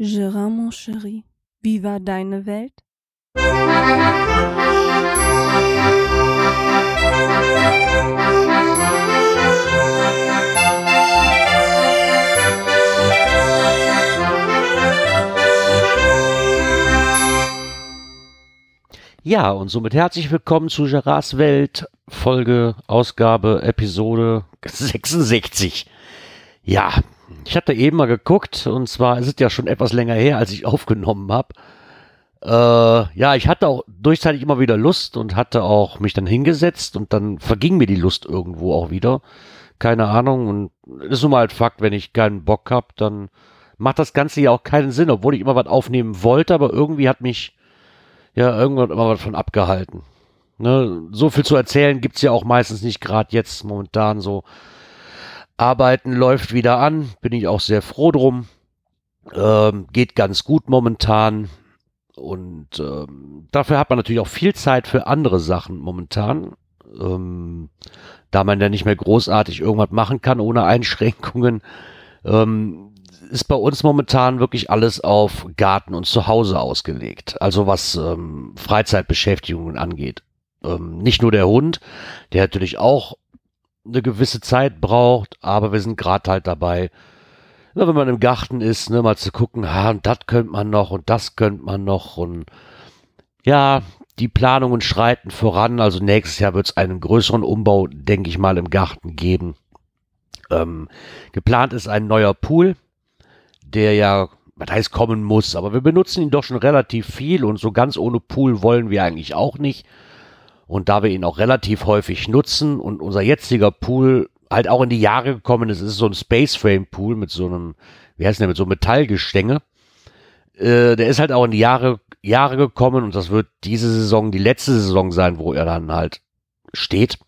Gérard, mon chéri, wie war deine Welt? Ja, und somit herzlich willkommen zu Gerards Welt, Folge, Ausgabe, Episode 66. Ja, ich hatte eben mal geguckt und zwar ist es ja schon etwas länger her, als ich aufgenommen habe. Äh, ja, ich hatte auch durchzeitig immer wieder Lust und hatte auch mich dann hingesetzt und dann verging mir die Lust irgendwo auch wieder. Keine Ahnung und ist nun mal halt Fakt, wenn ich keinen Bock habe, dann macht das Ganze ja auch keinen Sinn, obwohl ich immer was aufnehmen wollte, aber irgendwie hat mich ja irgendwann immer was von abgehalten. Ne, so viel zu erzählen gibt's ja auch meistens nicht, gerade jetzt momentan so. Arbeiten läuft wieder an, bin ich auch sehr froh drum. Ähm, geht ganz gut momentan. Und ähm, dafür hat man natürlich auch viel Zeit für andere Sachen momentan. Ähm, da man ja nicht mehr großartig irgendwas machen kann ohne Einschränkungen, ähm, ist bei uns momentan wirklich alles auf Garten und Zuhause ausgelegt. Also was ähm, Freizeitbeschäftigungen angeht. Ähm, nicht nur der Hund, der natürlich auch eine gewisse Zeit braucht, aber wir sind gerade halt dabei, na, wenn man im Garten ist, ne, mal zu gucken, ha, und das könnte man noch und das könnte man noch und ja, die Planungen schreiten voran. Also nächstes Jahr wird es einen größeren Umbau, denke ich mal, im Garten geben. Ähm, geplant ist ein neuer Pool der ja, was heißt kommen muss, aber wir benutzen ihn doch schon relativ viel und so ganz ohne Pool wollen wir eigentlich auch nicht. Und da wir ihn auch relativ häufig nutzen und unser jetziger Pool halt auch in die Jahre gekommen ist, ist so ein Space Frame Pool mit so einem, wie heißt der, mit so einem Metallgestänge. Äh, der ist halt auch in die Jahre, Jahre gekommen und das wird diese Saison die letzte Saison sein, wo er dann halt steht.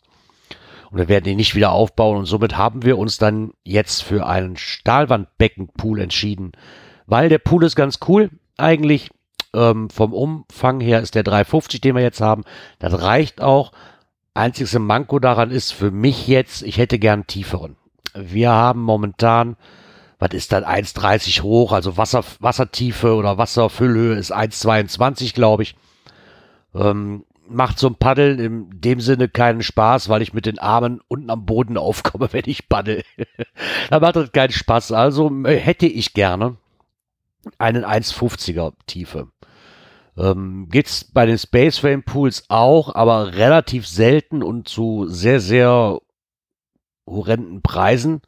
Und wir werden ihn nicht wieder aufbauen. Und somit haben wir uns dann jetzt für einen Stahlwandbeckenpool entschieden. Weil der Pool ist ganz cool. Eigentlich ähm, vom Umfang her ist der 350, den wir jetzt haben. Das reicht auch. Einziges Manko daran ist für mich jetzt, ich hätte gern tieferen. Wir haben momentan, was ist das, 1,30 hoch, also Wasser, Wassertiefe oder Wasserfüllhöhe ist 1,22, glaube ich. Ähm, macht ein Paddeln in dem Sinne keinen Spaß, weil ich mit den Armen unten am Boden aufkomme, wenn ich paddel. da macht das keinen Spaß. Also äh, hätte ich gerne einen 1,50er Tiefe. Ähm, geht's bei den Space Frame Pools auch, aber relativ selten und zu sehr, sehr horrenden Preisen.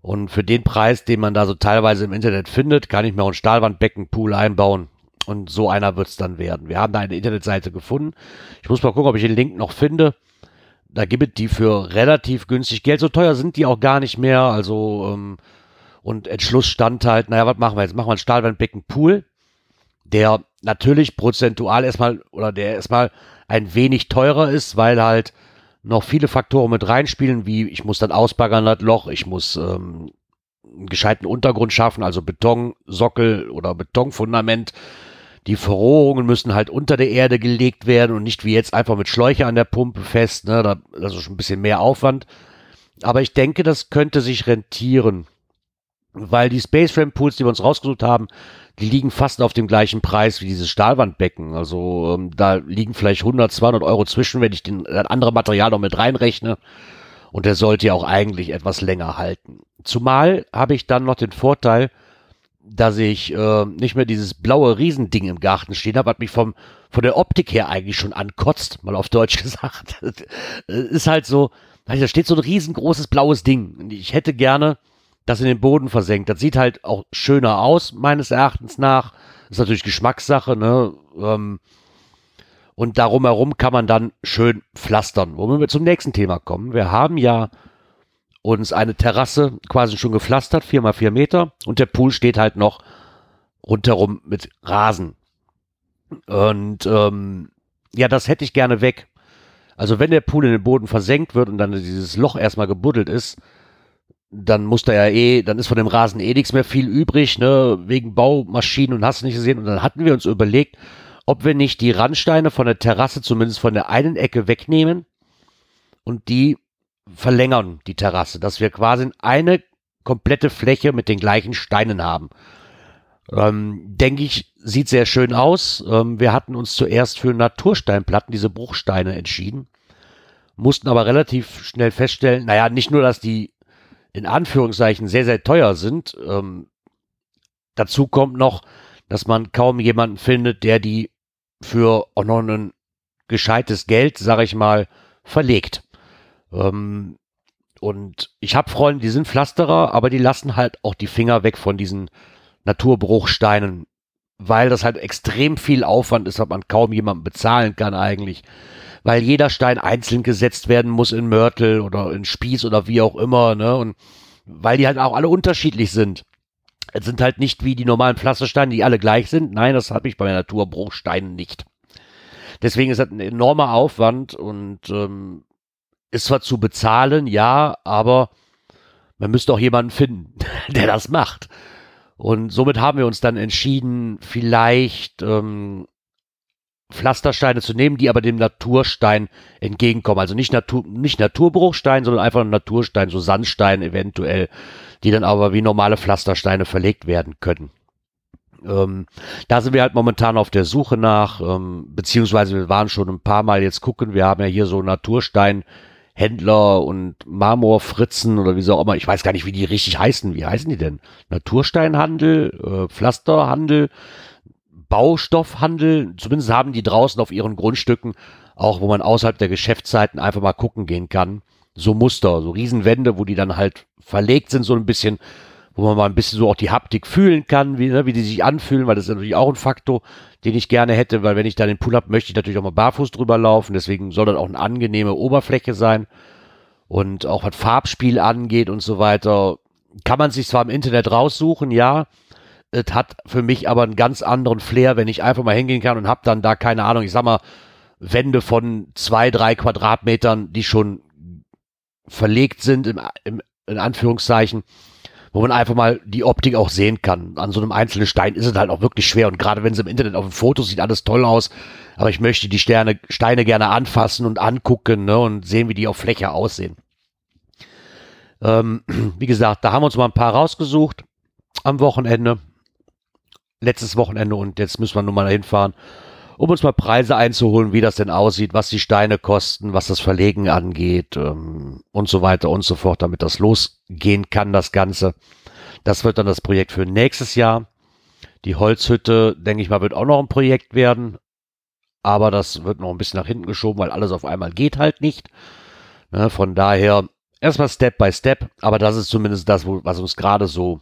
Und für den Preis, den man da so teilweise im Internet findet, kann ich mir auch einen Stahlwandbeckenpool einbauen. Und so einer wird es dann werden. Wir haben da eine Internetseite gefunden. Ich muss mal gucken, ob ich den Link noch finde. Da gibt es die für relativ günstig Geld. So teuer sind die auch gar nicht mehr. Also, ähm, und Entschluss stand halt, naja, was machen wir jetzt? Machen wir einen Stahlwandbecken Pool, der natürlich prozentual erstmal, oder der erstmal ein wenig teurer ist, weil halt noch viele Faktoren mit reinspielen, wie ich muss dann ausbaggern das Loch, ich muss ähm, einen gescheiten Untergrund schaffen, also Betonsockel oder Betonfundament die Verrohrungen müssen halt unter der Erde gelegt werden und nicht wie jetzt einfach mit Schläuche an der Pumpe fest. Ne? Da, das ist schon ein bisschen mehr Aufwand. Aber ich denke, das könnte sich rentieren. Weil die Space Frame Pools, die wir uns rausgesucht haben, die liegen fast auf dem gleichen Preis wie dieses Stahlwandbecken. Also ähm, da liegen vielleicht 100, 200 Euro zwischen, wenn ich den, das andere Material noch mit reinrechne. Und der sollte ja auch eigentlich etwas länger halten. Zumal habe ich dann noch den Vorteil, dass ich äh, nicht mehr dieses blaue Riesending im Garten stehen habe, was mich vom, von der Optik her eigentlich schon ankotzt, mal auf Deutsch gesagt. ist halt so, da steht so ein riesengroßes blaues Ding. Ich hätte gerne das in den Boden versenkt. Das sieht halt auch schöner aus, meines Erachtens nach. Ist natürlich Geschmackssache, ne? Ähm, und darum herum kann man dann schön pflastern. Womit wir zum nächsten Thema kommen. Wir haben ja uns eine Terrasse quasi schon gepflastert, vier mal vier Meter, und der Pool steht halt noch rundherum mit Rasen. Und ähm, ja, das hätte ich gerne weg. Also wenn der Pool in den Boden versenkt wird und dann dieses Loch erstmal gebuddelt ist, dann muss da ja eh, dann ist von dem Rasen eh nichts mehr viel übrig, ne, wegen Baumaschinen und hast du nicht gesehen. Und dann hatten wir uns überlegt, ob wir nicht die Randsteine von der Terrasse zumindest von der einen Ecke wegnehmen und die verlängern, die Terrasse, dass wir quasi eine komplette Fläche mit den gleichen Steinen haben. Ähm, denke ich, sieht sehr schön aus. Ähm, wir hatten uns zuerst für Natursteinplatten, diese Bruchsteine, entschieden, mussten aber relativ schnell feststellen, naja, nicht nur, dass die in Anführungszeichen sehr, sehr teuer sind, ähm, dazu kommt noch, dass man kaum jemanden findet, der die für auch noch ein gescheites Geld, sag ich mal, verlegt. Ähm, und ich habe Freunde, die sind Pflasterer, aber die lassen halt auch die Finger weg von diesen Naturbruchsteinen, weil das halt extrem viel Aufwand ist, was man kaum jemandem bezahlen kann eigentlich. Weil jeder Stein einzeln gesetzt werden muss in Mörtel oder in Spieß oder wie auch immer, ne? Und weil die halt auch alle unterschiedlich sind. Es sind halt nicht wie die normalen Pflastersteine, die alle gleich sind. Nein, das habe ich bei Naturbruchsteinen nicht. Deswegen ist das ein enormer Aufwand und ähm, ist zwar zu bezahlen, ja, aber man müsste auch jemanden finden, der das macht. Und somit haben wir uns dann entschieden, vielleicht ähm, Pflastersteine zu nehmen, die aber dem Naturstein entgegenkommen. Also nicht, Natur, nicht Naturbruchstein, sondern einfach ein Naturstein, so Sandstein eventuell, die dann aber wie normale Pflastersteine verlegt werden können. Ähm, da sind wir halt momentan auf der Suche nach, ähm, beziehungsweise wir waren schon ein paar Mal jetzt gucken. Wir haben ja hier so Natursteinhändler und Marmorfritzen oder wie so auch immer. Ich weiß gar nicht, wie die richtig heißen. Wie heißen die denn? Natursteinhandel, äh, Pflasterhandel, Baustoffhandel. Zumindest haben die draußen auf ihren Grundstücken auch, wo man außerhalb der Geschäftszeiten einfach mal gucken gehen kann. So Muster, so Riesenwände, wo die dann halt verlegt sind, so ein bisschen wo man mal ein bisschen so auch die Haptik fühlen kann, wie, ne, wie die sich anfühlen, weil das ist natürlich auch ein Faktor, den ich gerne hätte, weil wenn ich da den Pull habe, möchte ich natürlich auch mal barfuß drüber laufen, deswegen soll das auch eine angenehme Oberfläche sein und auch was Farbspiel angeht und so weiter, kann man sich zwar im Internet raussuchen, ja, es hat für mich aber einen ganz anderen Flair, wenn ich einfach mal hingehen kann und habe dann da, keine Ahnung, ich sag mal, Wände von zwei, drei Quadratmetern, die schon verlegt sind, im, im, in Anführungszeichen, wo man einfach mal die Optik auch sehen kann. An so einem einzelnen Stein ist es halt auch wirklich schwer und gerade wenn es im Internet auf dem Foto sieht alles toll aus, aber ich möchte die Sterne, Steine gerne anfassen und angucken ne, und sehen, wie die auf Fläche aussehen. Ähm, wie gesagt, da haben wir uns mal ein paar rausgesucht am Wochenende, letztes Wochenende und jetzt müssen wir nun mal hinfahren um uns mal Preise einzuholen, wie das denn aussieht, was die Steine kosten, was das Verlegen angeht ähm, und so weiter und so fort, damit das losgehen kann, das Ganze. Das wird dann das Projekt für nächstes Jahr. Die Holzhütte, denke ich mal, wird auch noch ein Projekt werden, aber das wird noch ein bisschen nach hinten geschoben, weil alles auf einmal geht halt nicht. Ne, von daher erstmal Step by Step, aber das ist zumindest das, was uns gerade so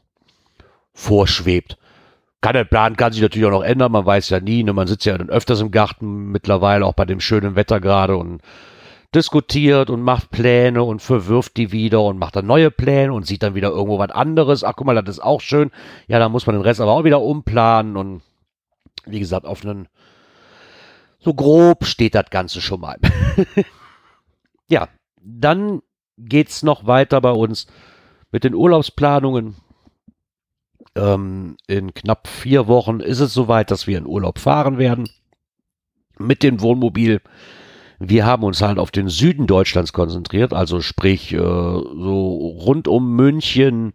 vorschwebt. Kann der Plan kann sich natürlich auch noch ändern, man weiß ja nie. Ne? Man sitzt ja dann öfters im Garten mittlerweile, auch bei dem schönen Wetter gerade und diskutiert und macht Pläne und verwirft die wieder und macht dann neue Pläne und sieht dann wieder irgendwo was anderes. Ach, guck mal, das ist auch schön. Ja, dann muss man den Rest aber auch wieder umplanen und wie gesagt, auf einen so grob steht das Ganze schon mal. ja, dann geht's noch weiter bei uns mit den Urlaubsplanungen. Ähm, in knapp vier Wochen ist es soweit, dass wir in Urlaub fahren werden mit dem Wohnmobil. Wir haben uns halt auf den Süden Deutschlands konzentriert, also sprich äh, so rund um München,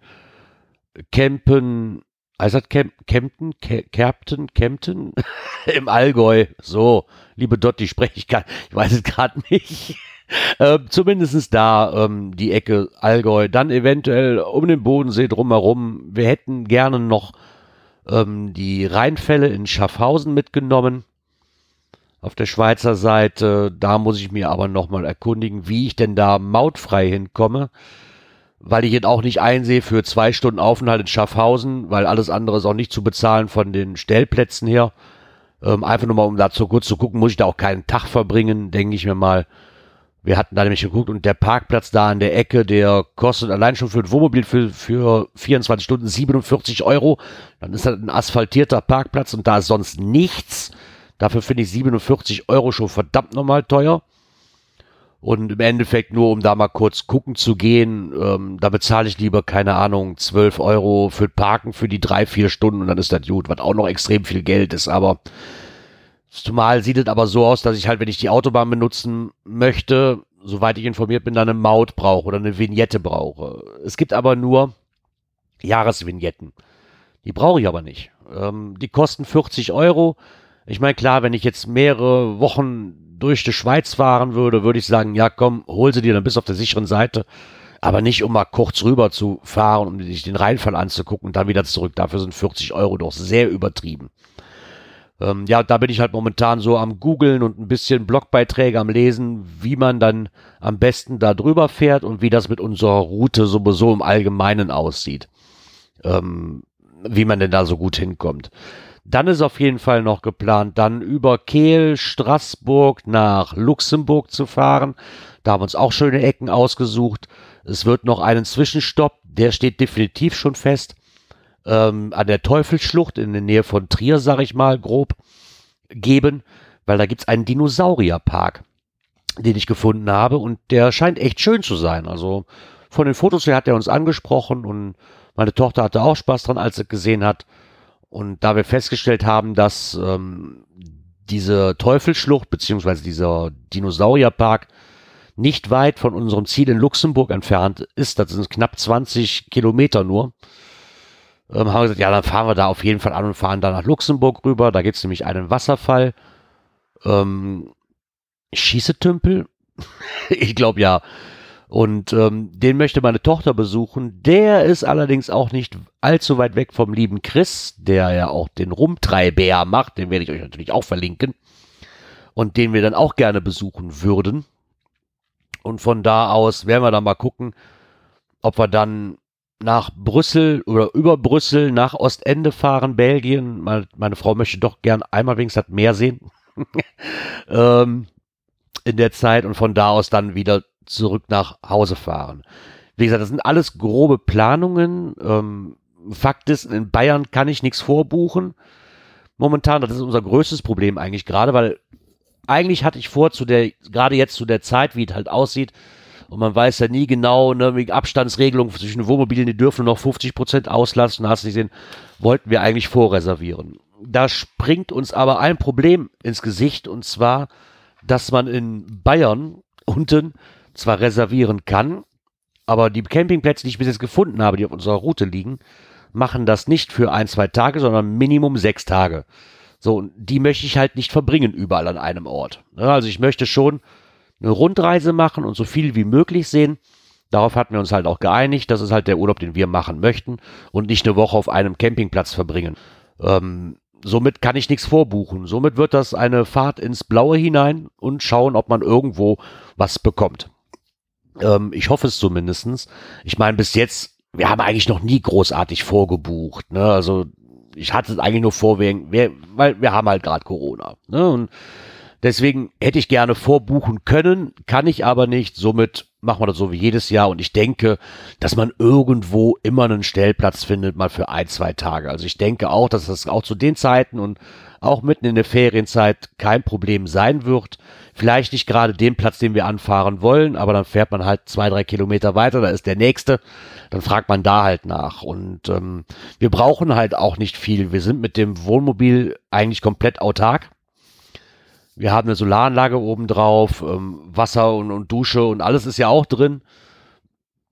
Kempen, heißt das Camp, Kempten, Kerpten, Kempten im Allgäu. So, liebe Dotti, spreche ich gar, ich weiß es gerade nicht. Äh, zumindest da ähm, die Ecke Allgäu, dann eventuell um den Bodensee drumherum. Wir hätten gerne noch ähm, die Rheinfälle in Schaffhausen mitgenommen. Auf der Schweizer Seite, da muss ich mir aber nochmal erkundigen, wie ich denn da mautfrei hinkomme, weil ich jetzt auch nicht einsehe für zwei Stunden Aufenthalt in Schaffhausen, weil alles andere ist auch nicht zu bezahlen von den Stellplätzen her. Ähm, einfach nur mal, um da zu kurz zu gucken, muss ich da auch keinen Tag verbringen, denke ich mir mal. Wir hatten da nämlich geguckt und der Parkplatz da an der Ecke, der kostet allein schon für ein Wohnmobil für, für 24 Stunden 47 Euro. Dann ist das ein asphaltierter Parkplatz und da ist sonst nichts. Dafür finde ich 47 Euro schon verdammt normal teuer. Und im Endeffekt nur, um da mal kurz gucken zu gehen, ähm, da bezahle ich lieber, keine Ahnung, 12 Euro für Parken für die drei, vier Stunden und dann ist das gut, was auch noch extrem viel Geld ist, aber Zumal sieht es aber so aus, dass ich halt, wenn ich die Autobahn benutzen möchte, soweit ich informiert bin, dann eine Maut brauche oder eine Vignette brauche. Es gibt aber nur Jahresvignetten. Die brauche ich aber nicht. Ähm, die kosten 40 Euro. Ich meine, klar, wenn ich jetzt mehrere Wochen durch die Schweiz fahren würde, würde ich sagen, ja komm, hol sie dir dann bis auf der sicheren Seite. Aber nicht, um mal kurz rüber zu fahren, um sich den Rheinfall anzugucken und dann wieder zurück. Dafür sind 40 Euro doch sehr übertrieben. Ähm, ja, da bin ich halt momentan so am googeln und ein bisschen Blogbeiträge am lesen, wie man dann am besten da drüber fährt und wie das mit unserer Route sowieso im Allgemeinen aussieht. Ähm, wie man denn da so gut hinkommt. Dann ist auf jeden Fall noch geplant, dann über Kehl, Straßburg nach Luxemburg zu fahren. Da haben wir uns auch schöne Ecken ausgesucht. Es wird noch einen Zwischenstopp, der steht definitiv schon fest ähm, an der Teufelsschlucht in der Nähe von Trier, sag ich mal, grob geben, weil da gibt's einen Dinosaurierpark, den ich gefunden habe und der scheint echt schön zu sein. Also von den Fotos her hat er uns angesprochen und meine Tochter hatte auch Spaß dran, als sie gesehen hat. Und da wir festgestellt haben, dass ähm, diese Teufelsschlucht beziehungsweise dieser Dinosaurierpark nicht weit von unserem Ziel in Luxemburg entfernt ist, das sind knapp 20 Kilometer nur, ähm, haben wir gesagt, ja, dann fahren wir da auf jeden Fall an und fahren da nach Luxemburg rüber. Da gibt es nämlich einen Wasserfall. Ähm, Schießetümpel? ich glaube ja. Und ähm, den möchte meine Tochter besuchen. Der ist allerdings auch nicht allzu weit weg vom lieben Chris, der ja auch den Rumtreibär macht. Den werde ich euch natürlich auch verlinken. Und den wir dann auch gerne besuchen würden. Und von da aus werden wir dann mal gucken, ob wir dann nach Brüssel oder über Brüssel nach Ostende fahren, Belgien. Meine, meine Frau möchte doch gern einmal wenigstens das Meer sehen. ähm, in der Zeit und von da aus dann wieder zurück nach Hause fahren. Wie gesagt, das sind alles grobe Planungen. Ähm, Fakt ist, in Bayern kann ich nichts vorbuchen. Momentan, das ist unser größtes Problem eigentlich gerade, weil eigentlich hatte ich vor, zu der, gerade jetzt zu der Zeit, wie es halt aussieht, und man weiß ja nie genau, ne, wegen Abstandsregelung zwischen Wohnmobilen, die dürfen noch 50 Prozent auslassen, hast du nicht gesehen, wollten wir eigentlich vorreservieren. Da springt uns aber ein Problem ins Gesicht und zwar, dass man in Bayern unten zwar reservieren kann, aber die Campingplätze, die ich bis jetzt gefunden habe, die auf unserer Route liegen, machen das nicht für ein, zwei Tage, sondern Minimum sechs Tage. So, und die möchte ich halt nicht verbringen überall an einem Ort. Also ich möchte schon eine Rundreise machen und so viel wie möglich sehen. Darauf hatten wir uns halt auch geeinigt. Das ist halt der Urlaub, den wir machen möchten und nicht eine Woche auf einem Campingplatz verbringen. Ähm, somit kann ich nichts vorbuchen. Somit wird das eine Fahrt ins Blaue hinein und schauen, ob man irgendwo was bekommt. Ähm, ich hoffe es zumindestens. Ich meine, bis jetzt, wir haben eigentlich noch nie großartig vorgebucht. Ne? Also ich hatte es eigentlich nur vor, wegen, weil wir haben halt gerade Corona. Ne? Und Deswegen hätte ich gerne vorbuchen können, kann ich aber nicht. Somit machen wir das so wie jedes Jahr. Und ich denke, dass man irgendwo immer einen Stellplatz findet, mal für ein, zwei Tage. Also ich denke auch, dass das auch zu den Zeiten und auch mitten in der Ferienzeit kein Problem sein wird. Vielleicht nicht gerade den Platz, den wir anfahren wollen, aber dann fährt man halt zwei, drei Kilometer weiter, da ist der nächste, dann fragt man da halt nach. Und ähm, wir brauchen halt auch nicht viel. Wir sind mit dem Wohnmobil eigentlich komplett autark. Wir haben eine Solaranlage oben drauf, ähm, Wasser und, und Dusche und alles ist ja auch drin.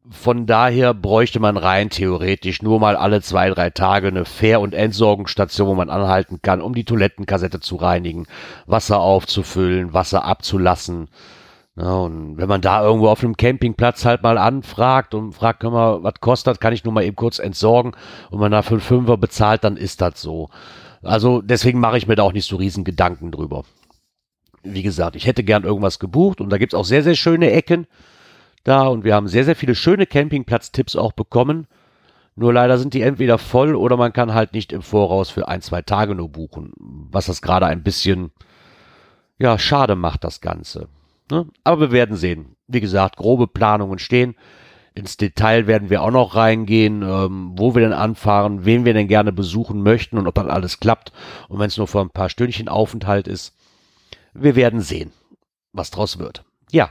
Von daher bräuchte man rein theoretisch nur mal alle zwei, drei Tage eine Fähr- und Entsorgungsstation, wo man anhalten kann, um die Toilettenkassette zu reinigen, Wasser aufzufüllen, Wasser abzulassen. Ja, und wenn man da irgendwo auf einem Campingplatz halt mal anfragt und fragt, können wir, was kostet, kann ich nur mal eben kurz entsorgen und man dafür einen Fünfer bezahlt, dann ist das so. Also deswegen mache ich mir da auch nicht so riesen Gedanken drüber wie gesagt, ich hätte gern irgendwas gebucht und da gibt es auch sehr, sehr schöne Ecken da und wir haben sehr, sehr viele schöne Campingplatz-Tipps auch bekommen. Nur leider sind die entweder voll oder man kann halt nicht im Voraus für ein, zwei Tage nur buchen, was das gerade ein bisschen, ja, schade macht, das Ganze. Ne? Aber wir werden sehen. Wie gesagt, grobe Planungen stehen. Ins Detail werden wir auch noch reingehen, ähm, wo wir denn anfahren, wen wir denn gerne besuchen möchten und ob das alles klappt. Und wenn es nur für ein paar Stündchen Aufenthalt ist, wir werden sehen, was draus wird. Ja,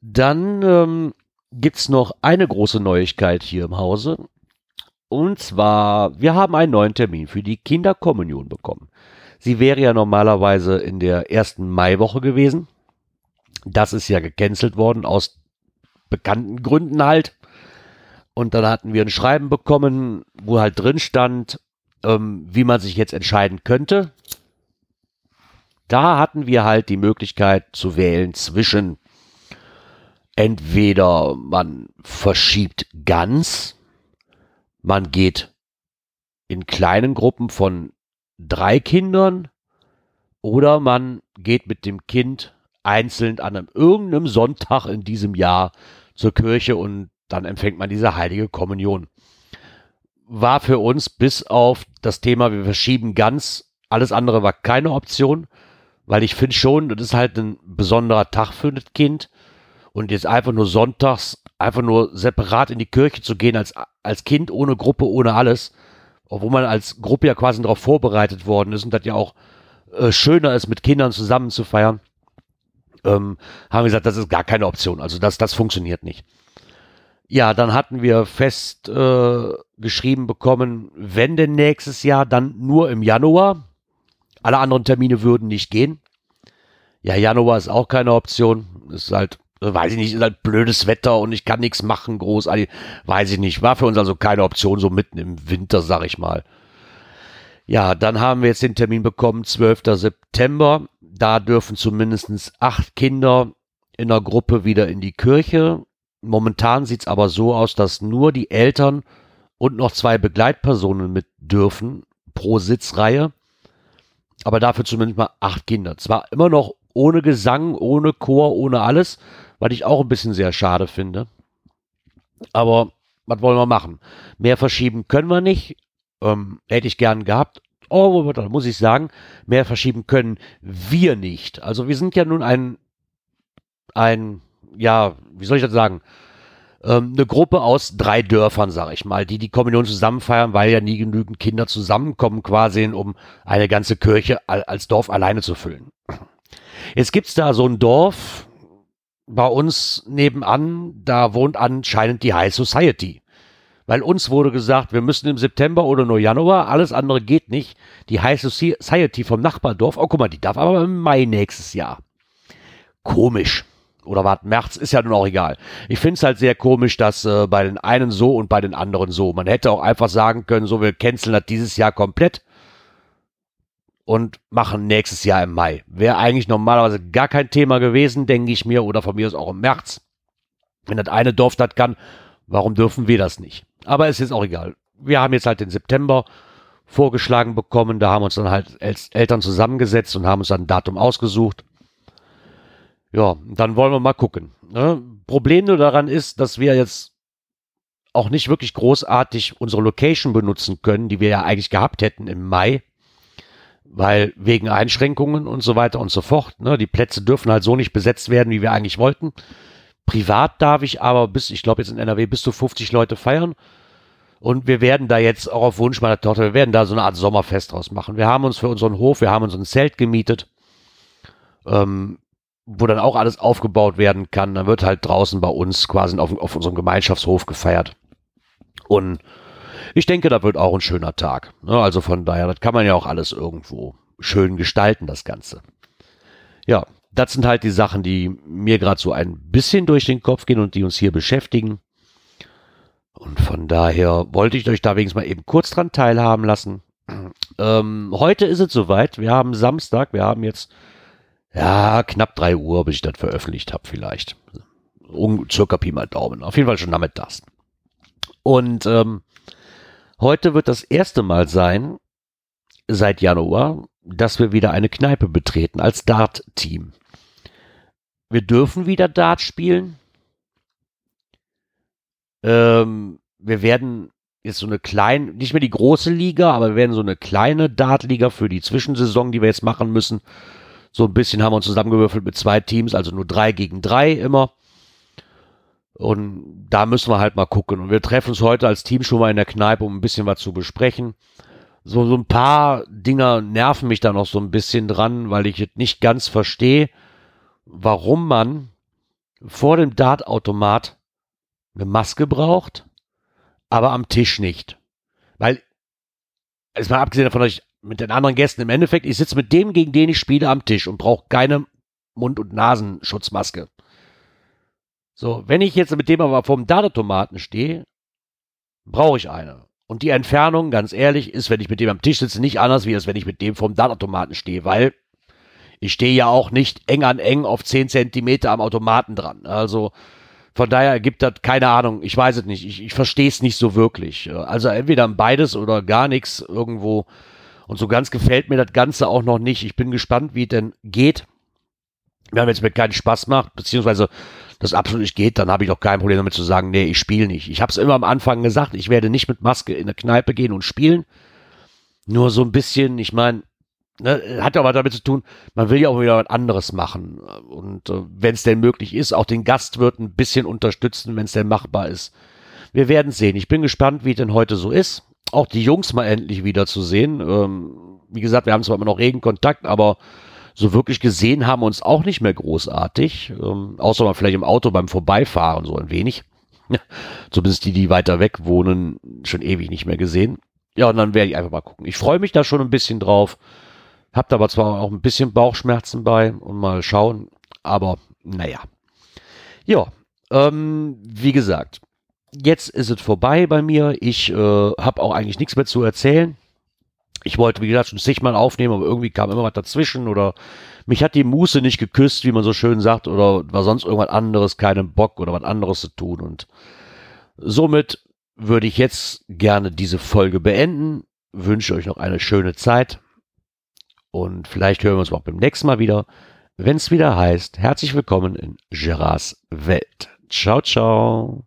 dann ähm, gibt noch eine große Neuigkeit hier im Hause. Und zwar, wir haben einen neuen Termin für die Kinderkommunion bekommen. Sie wäre ja normalerweise in der ersten Maiwoche gewesen. Das ist ja gecancelt worden aus bekannten Gründen halt. Und dann hatten wir ein Schreiben bekommen, wo halt drin stand, ähm, wie man sich jetzt entscheiden könnte. Da hatten wir halt die Möglichkeit zu wählen zwischen entweder man verschiebt ganz, man geht in kleinen Gruppen von drei Kindern oder man geht mit dem Kind einzeln an einem irgendeinem Sonntag in diesem Jahr zur Kirche und dann empfängt man diese heilige Kommunion. War für uns bis auf das Thema, wir verschieben ganz, alles andere war keine Option, weil ich finde schon, das ist halt ein besonderer Tag für das Kind und jetzt einfach nur sonntags, einfach nur separat in die Kirche zu gehen als, als Kind ohne Gruppe, ohne alles, obwohl man als Gruppe ja quasi darauf vorbereitet worden ist und das ja auch äh, schöner ist, mit Kindern zusammen zu feiern, ähm, haben wir gesagt, das ist gar keine Option. Also das, das funktioniert nicht. Ja, dann hatten wir fest äh, geschrieben bekommen, wenn denn nächstes Jahr, dann nur im Januar. Alle anderen Termine würden nicht gehen. Ja, Januar ist auch keine Option. Ist halt, weiß ich nicht, ist halt blödes Wetter und ich kann nichts machen, großartig. Weiß ich nicht. War für uns also keine Option, so mitten im Winter, sag ich mal. Ja, dann haben wir jetzt den Termin bekommen, 12. September. Da dürfen zumindest acht Kinder in der Gruppe wieder in die Kirche. Momentan sieht es aber so aus, dass nur die Eltern und noch zwei Begleitpersonen mit dürfen pro Sitzreihe. Aber dafür zumindest mal acht Kinder. Zwar immer noch ohne Gesang, ohne Chor, ohne alles, was ich auch ein bisschen sehr schade finde. Aber was wollen wir machen? Mehr verschieben können wir nicht. Ähm, hätte ich gern gehabt. Oh, da muss ich sagen, mehr verschieben können wir nicht. Also wir sind ja nun ein, ein, ja, wie soll ich das sagen? Ähm, eine Gruppe aus drei Dörfern, sage ich mal, die die Kommunion zusammen feiern, weil ja nie genügend Kinder zusammenkommen, quasi, um eine ganze Kirche als Dorf alleine zu füllen. Jetzt gibt's da so ein Dorf bei uns nebenan, da wohnt anscheinend die High Society. Weil uns wurde gesagt, wir müssen im September oder nur Januar, alles andere geht nicht. Die High Society vom Nachbardorf, oh guck mal, die darf aber im Mai nächstes Jahr. Komisch. Oder wart, März ist ja nun auch egal. Ich finde es halt sehr komisch, dass äh, bei den einen so und bei den anderen so. Man hätte auch einfach sagen können, so wir canceln das dieses Jahr komplett und machen nächstes Jahr im Mai. Wäre eigentlich normalerweise gar kein Thema gewesen, denke ich mir, oder von mir aus auch im März. Wenn das eine Dorf das kann, warum dürfen wir das nicht? Aber es ist auch egal. Wir haben jetzt halt den September vorgeschlagen bekommen, da haben uns dann halt als Eltern zusammengesetzt und haben uns dann ein Datum ausgesucht. Ja, dann wollen wir mal gucken. Ne? Problem nur daran ist, dass wir jetzt auch nicht wirklich großartig unsere Location benutzen können, die wir ja eigentlich gehabt hätten im Mai weil wegen Einschränkungen und so weiter und so fort. Ne, die Plätze dürfen halt so nicht besetzt werden, wie wir eigentlich wollten. Privat darf ich aber bis, ich glaube jetzt in NRW, bis zu 50 Leute feiern. Und wir werden da jetzt auch auf Wunsch meiner Tochter, wir werden da so eine Art Sommerfest draus machen. Wir haben uns für unseren Hof, wir haben uns ein Zelt gemietet, ähm, wo dann auch alles aufgebaut werden kann. Dann wird halt draußen bei uns quasi auf, auf unserem Gemeinschaftshof gefeiert. Und ich denke, da wird auch ein schöner Tag. Ne? Also von daher, das kann man ja auch alles irgendwo schön gestalten, das Ganze. Ja, das sind halt die Sachen, die mir gerade so ein bisschen durch den Kopf gehen und die uns hier beschäftigen. Und von daher wollte ich euch da wenigstens mal eben kurz dran teilhaben lassen. Ähm, heute ist es soweit. Wir haben Samstag. Wir haben jetzt ja knapp drei Uhr, bis ich das veröffentlicht habe, vielleicht. Um, circa Pi mal Daumen. Auf jeden Fall schon damit das. Und ähm, Heute wird das erste Mal sein, seit Januar, dass wir wieder eine Kneipe betreten als Dart-Team. Wir dürfen wieder Dart spielen. Ähm, wir werden jetzt so eine kleine, nicht mehr die große Liga, aber wir werden so eine kleine Dart-Liga für die Zwischensaison, die wir jetzt machen müssen. So ein bisschen haben wir uns zusammengewürfelt mit zwei Teams, also nur drei gegen drei immer. Und da müssen wir halt mal gucken. Und wir treffen uns heute als Team schon mal in der Kneipe, um ein bisschen was zu besprechen. So, so ein paar Dinger nerven mich da noch so ein bisschen dran, weil ich jetzt nicht ganz verstehe, warum man vor dem Dartautomat eine Maske braucht, aber am Tisch nicht. Weil, jetzt mal abgesehen davon, dass ich mit den anderen Gästen im Endeffekt, ich sitze mit dem, gegen den ich spiele, am Tisch und brauche keine Mund- und Nasenschutzmaske. So, wenn ich jetzt mit dem aber vom Datatomaten stehe, brauche ich eine. Und die Entfernung, ganz ehrlich, ist, wenn ich mit dem am Tisch sitze, nicht anders, wie als wenn ich mit dem vom Dartautomaten stehe, weil ich stehe ja auch nicht eng an eng auf 10 Zentimeter am Automaten dran. Also von daher ergibt das keine Ahnung. Ich weiß es nicht. Ich, ich verstehe es nicht so wirklich. Also entweder beides oder gar nichts irgendwo. Und so ganz gefällt mir das Ganze auch noch nicht. Ich bin gespannt, wie es denn geht. Wenn es mir keinen Spaß macht, beziehungsweise das absolut nicht geht, dann habe ich doch kein Problem damit zu sagen, nee, ich spiele nicht. Ich habe es immer am Anfang gesagt, ich werde nicht mit Maske in eine Kneipe gehen und spielen. Nur so ein bisschen, ich meine, ne, hat ja was damit zu tun, man will ja auch wieder was anderes machen. Und äh, wenn es denn möglich ist, auch den Gastwirt ein bisschen unterstützen, wenn es denn machbar ist. Wir werden sehen. Ich bin gespannt, wie es denn heute so ist. Auch die Jungs mal endlich wieder zu sehen. Ähm, wie gesagt, wir haben zwar immer noch regen Kontakt, aber so wirklich gesehen haben wir uns auch nicht mehr großartig. Ähm, außer mal vielleicht im Auto beim Vorbeifahren so ein wenig. Zumindest die, die weiter weg wohnen, schon ewig nicht mehr gesehen. Ja, und dann werde ich einfach mal gucken. Ich freue mich da schon ein bisschen drauf. Habt aber zwar auch ein bisschen Bauchschmerzen bei und mal schauen, aber naja. Ja, ähm, wie gesagt, jetzt ist es vorbei bei mir. Ich äh, habe auch eigentlich nichts mehr zu erzählen. Ich wollte, wie gesagt, schon zigmal aufnehmen, aber irgendwie kam immer was dazwischen oder mich hat die Muße nicht geküsst, wie man so schön sagt, oder war sonst irgendwas anderes, keinen Bock oder was anderes zu tun. Und somit würde ich jetzt gerne diese Folge beenden. Wünsche euch noch eine schöne Zeit. Und vielleicht hören wir uns auch beim nächsten Mal wieder, wenn es wieder heißt, herzlich willkommen in Gerards Welt. Ciao, ciao.